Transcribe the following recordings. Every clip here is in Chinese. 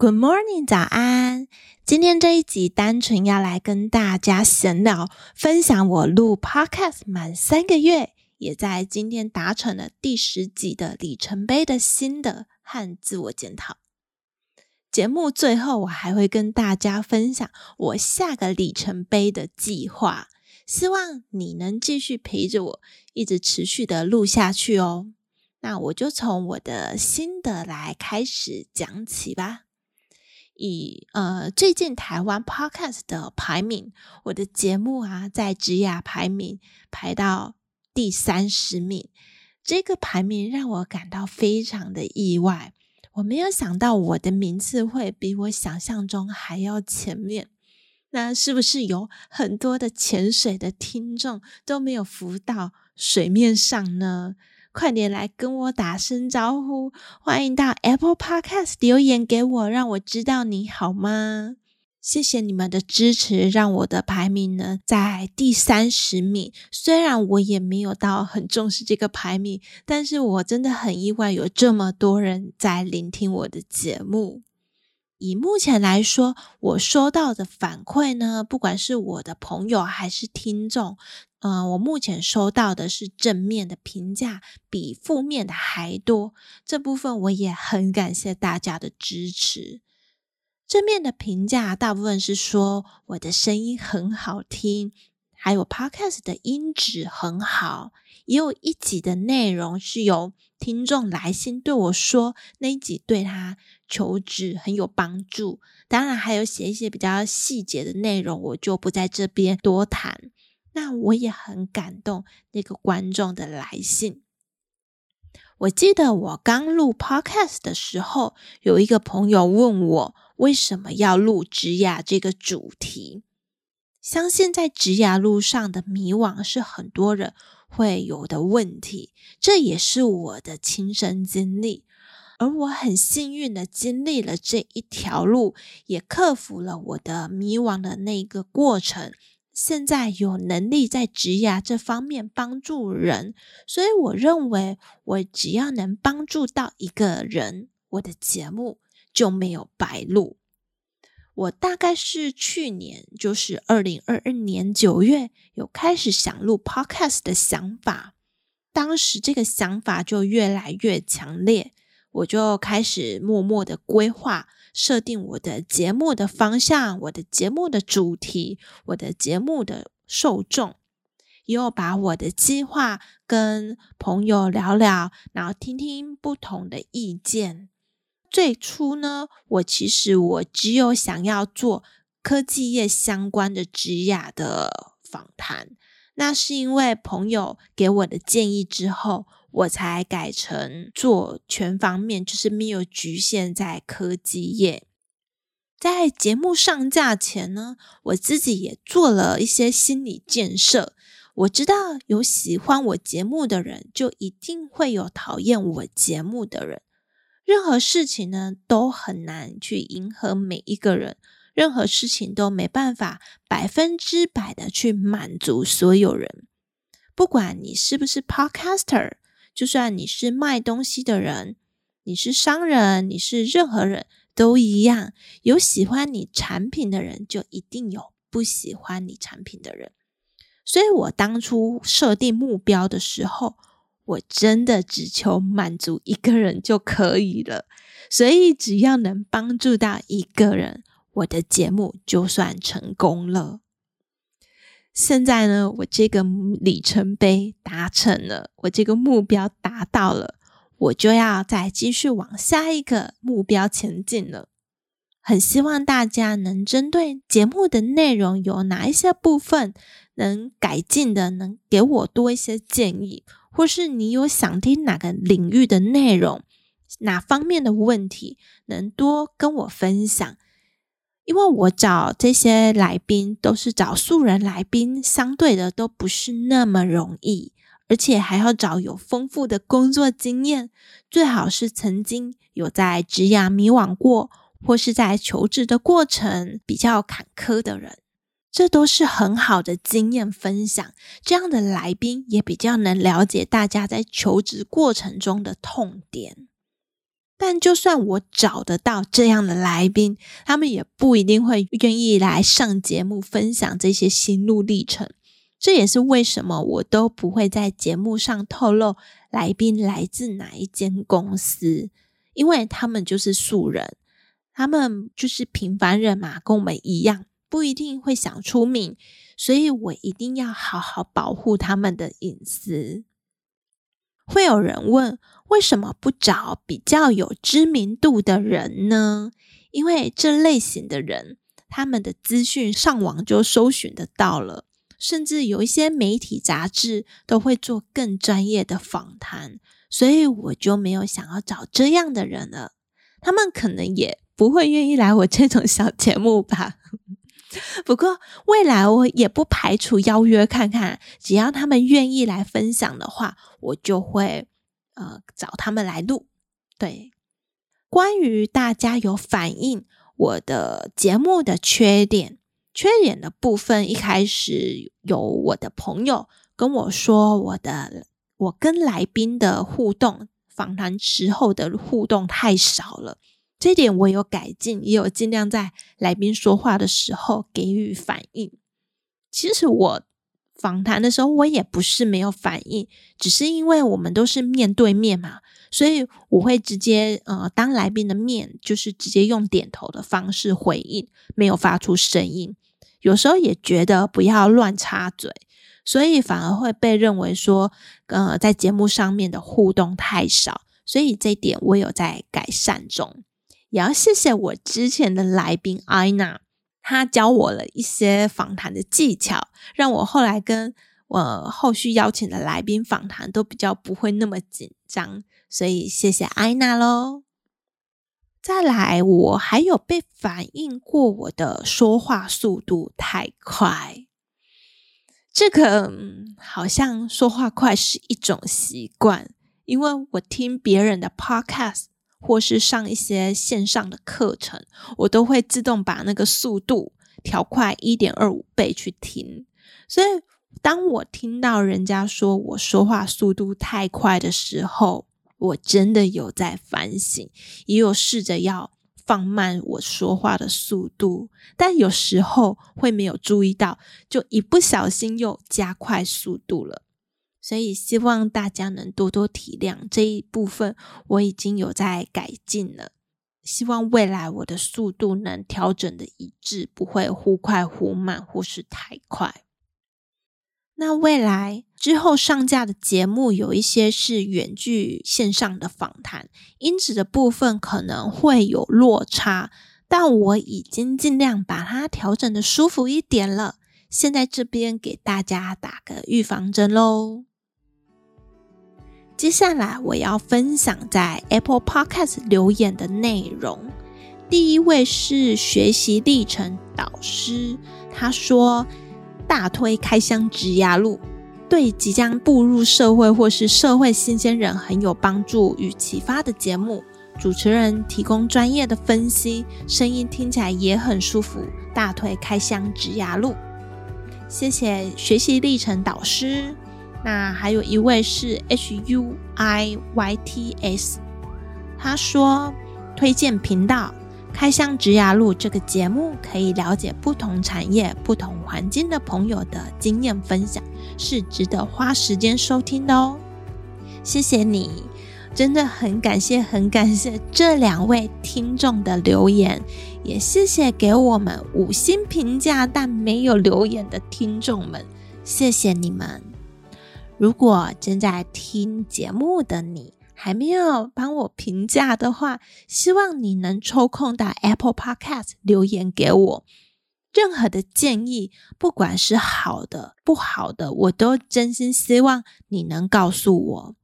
Good morning，早安。今天这一集单纯要来跟大家闲聊，分享我录 Podcast 满三个月，也在今天达成了第十集的里程碑的心得和自我检讨。节目最后，我还会跟大家分享我下个里程碑的计划，希望你能继续陪着我，一直持续的录下去哦。那我就从我的心得来开始讲起吧。以呃，最近台湾 Podcast 的排名，我的节目啊，在职涯排名排到第三十名，这个排名让我感到非常的意外。我没有想到我的名次会比我想象中还要前面。那是不是有很多的潜水的听众都没有浮到水面上呢？快点来跟我打声招呼，欢迎到 Apple Podcast 留言给我，让我知道你好吗？谢谢你们的支持，让我的排名呢在第三十名。虽然我也没有到很重视这个排名，但是我真的很意外，有这么多人在聆听我的节目。以目前来说，我收到的反馈呢，不管是我的朋友还是听众。嗯、我目前收到的是正面的评价，比负面的还多。这部分我也很感谢大家的支持。正面的评价大部分是说我的声音很好听，还有 Podcast 的音质很好。也有一集的内容是由听众来信对我说，那一集对他求职很有帮助。当然，还有写一些比较细节的内容，我就不在这边多谈。那我也很感动那个观众的来信。我记得我刚录 Podcast 的时候，有一个朋友问我为什么要录职涯这个主题。相信在职涯路上的迷惘是很多人会有的问题，这也是我的亲身经历。而我很幸运的经历了这一条路，也克服了我的迷惘的那个过程。现在有能力在职涯这方面帮助人，所以我认为我只要能帮助到一个人，我的节目就没有白录。我大概是去年，就是二零二二年九月，有开始想录 Podcast 的想法。当时这个想法就越来越强烈，我就开始默默的规划。设定我的节目的方向，我的节目的主题，我的节目的受众，又把我的计划跟朋友聊聊，然后听听不同的意见。最初呢，我其实我只有想要做科技业相关的职涯的访谈，那是因为朋友给我的建议之后。我才改成做全方面，就是没有局限在科技业。在节目上架前呢，我自己也做了一些心理建设。我知道有喜欢我节目的人，就一定会有讨厌我节目的人。任何事情呢，都很难去迎合每一个人，任何事情都没办法百分之百的去满足所有人。不管你是不是 Podcaster。就算你是卖东西的人，你是商人，你是任何人都一样。有喜欢你产品的人，就一定有不喜欢你产品的人。所以我当初设定目标的时候，我真的只求满足一个人就可以了。所以只要能帮助到一个人，我的节目就算成功了。现在呢，我这个里程碑达成了，我这个目标达到了，我就要再继续往下一个目标前进了。很希望大家能针对节目的内容有哪一些部分能改进的，能给我多一些建议，或是你有想听哪个领域的内容，哪方面的问题，能多跟我分享。因为我找这些来宾都是找素人来宾，相对的都不是那么容易，而且还要找有丰富的工作经验，最好是曾经有在职涯迷惘过，或是在求职的过程比较坎坷的人，这都是很好的经验分享。这样的来宾也比较能了解大家在求职过程中的痛点。但就算我找得到这样的来宾，他们也不一定会愿意来上节目分享这些心路历程。这也是为什么我都不会在节目上透露来宾来自哪一间公司，因为他们就是素人，他们就是平凡人嘛，跟我们一样，不一定会想出名，所以我一定要好好保护他们的隐私。会有人问，为什么不找比较有知名度的人呢？因为这类型的人，他们的资讯上网就搜寻得到了，甚至有一些媒体杂志都会做更专业的访谈，所以我就没有想要找这样的人了。他们可能也不会愿意来我这种小节目吧。不过未来我也不排除邀约看看，只要他们愿意来分享的话，我就会呃找他们来录。对，关于大家有反映我的节目的缺点，缺点的部分，一开始有我的朋友跟我说，我的我跟来宾的互动，访谈时候的互动太少了。这点我有改进，也有尽量在来宾说话的时候给予反应。其实我访谈的时候，我也不是没有反应，只是因为我们都是面对面嘛，所以我会直接呃当来宾的面，就是直接用点头的方式回应，没有发出声音。有时候也觉得不要乱插嘴，所以反而会被认为说，呃，在节目上面的互动太少，所以这一点我有在改善中。也要谢谢我之前的来宾艾娜他，教我了一些访谈的技巧，让我后来跟我后续邀请的来宾访谈都比较不会那么紧张，所以谢谢艾娜喽。再来，我还有被反映过我的说话速度太快，这个好像说话快是一种习惯，因为我听别人的 podcast。或是上一些线上的课程，我都会自动把那个速度调快一点二五倍去听。所以，当我听到人家说我说话速度太快的时候，我真的有在反省，也有试着要放慢我说话的速度，但有时候会没有注意到，就一不小心又加快速度了。所以希望大家能多多体谅这一部分，我已经有在改进了。希望未来我的速度能调整的一致，不会忽快忽慢或是太快。那未来之后上架的节目有一些是远距线上的访谈，音质的部分可能会有落差，但我已经尽量把它调整的舒服一点了。现在这边给大家打个预防针喽。接下来我要分享在 Apple Podcast 留言的内容。第一位是学习历程导师，他说：“大推开箱职涯路，对即将步入社会或是社会新鲜人很有帮助与启发的节目。主持人提供专业的分析，声音听起来也很舒服。大推开箱职涯路，谢谢学习历程导师。”那还有一位是 H U I Y T S，他说推荐频道《开箱植牙录》这个节目，可以了解不同产业、不同环境的朋友的经验分享，是值得花时间收听的哦。谢谢你，真的很感谢，很感谢这两位听众的留言，也谢谢给我们五星评价但没有留言的听众们，谢谢你们。如果正在听节目的你还没有帮我评价的话，希望你能抽空到 Apple Podcast 留言给我。任何的建议，不管是好的、不好的，我都真心希望你能告诉我。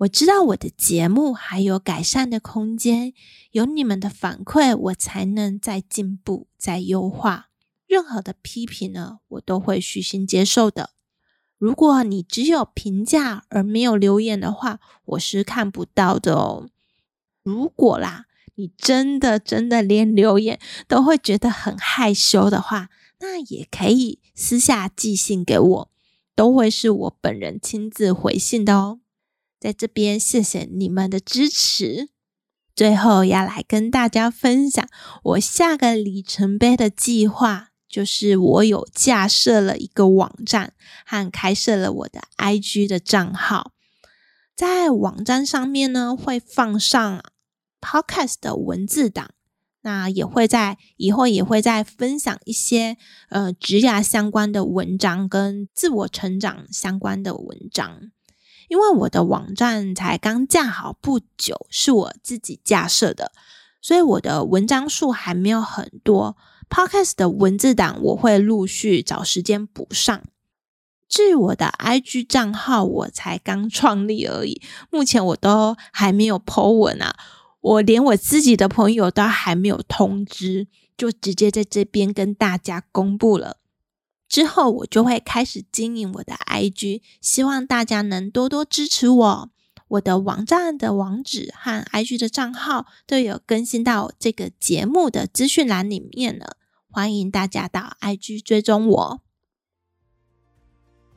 我知道我的节目还有改善的空间，有你们的反馈，我才能再进步、再优化。任何的批评呢，我都会虚心接受的。如果你只有评价而没有留言的话，我是看不到的哦。如果啦，你真的真的连留言都会觉得很害羞的话，那也可以私下寄信给我，都会是我本人亲自回信的哦。在这边谢谢你们的支持。最后要来跟大家分享我下个里程碑的计划，就是我有架设了一个网站和开设了我的 IG 的账号。在网站上面呢，会放上 Podcast 的文字档，那也会在以后也会再分享一些呃职涯相关的文章跟自我成长相关的文章。因为我的网站才刚架好不久，是我自己架设的，所以我的文章数还没有很多。Podcast 的文字档我会陆续找时间补上。至于我的 IG 账号，我才刚创立而已，目前我都还没有 po 文啊，我连我自己的朋友都还没有通知，就直接在这边跟大家公布了。之后我就会开始经营我的 IG，希望大家能多多支持我。我的网站的网址和 IG 的账号都有更新到这个节目的资讯栏里面了，欢迎大家到 IG 追踪我。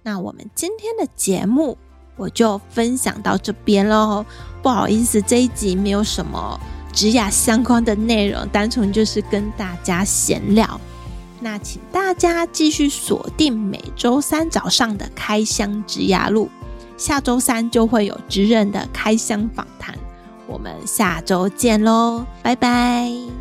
那我们今天的节目我就分享到这边喽。不好意思，这一集没有什么职涯相关的内容，单纯就是跟大家闲聊。那请大家继续锁定每周三早上的开箱职涯路，下周三就会有职人的开箱访谈，我们下周见喽，拜拜。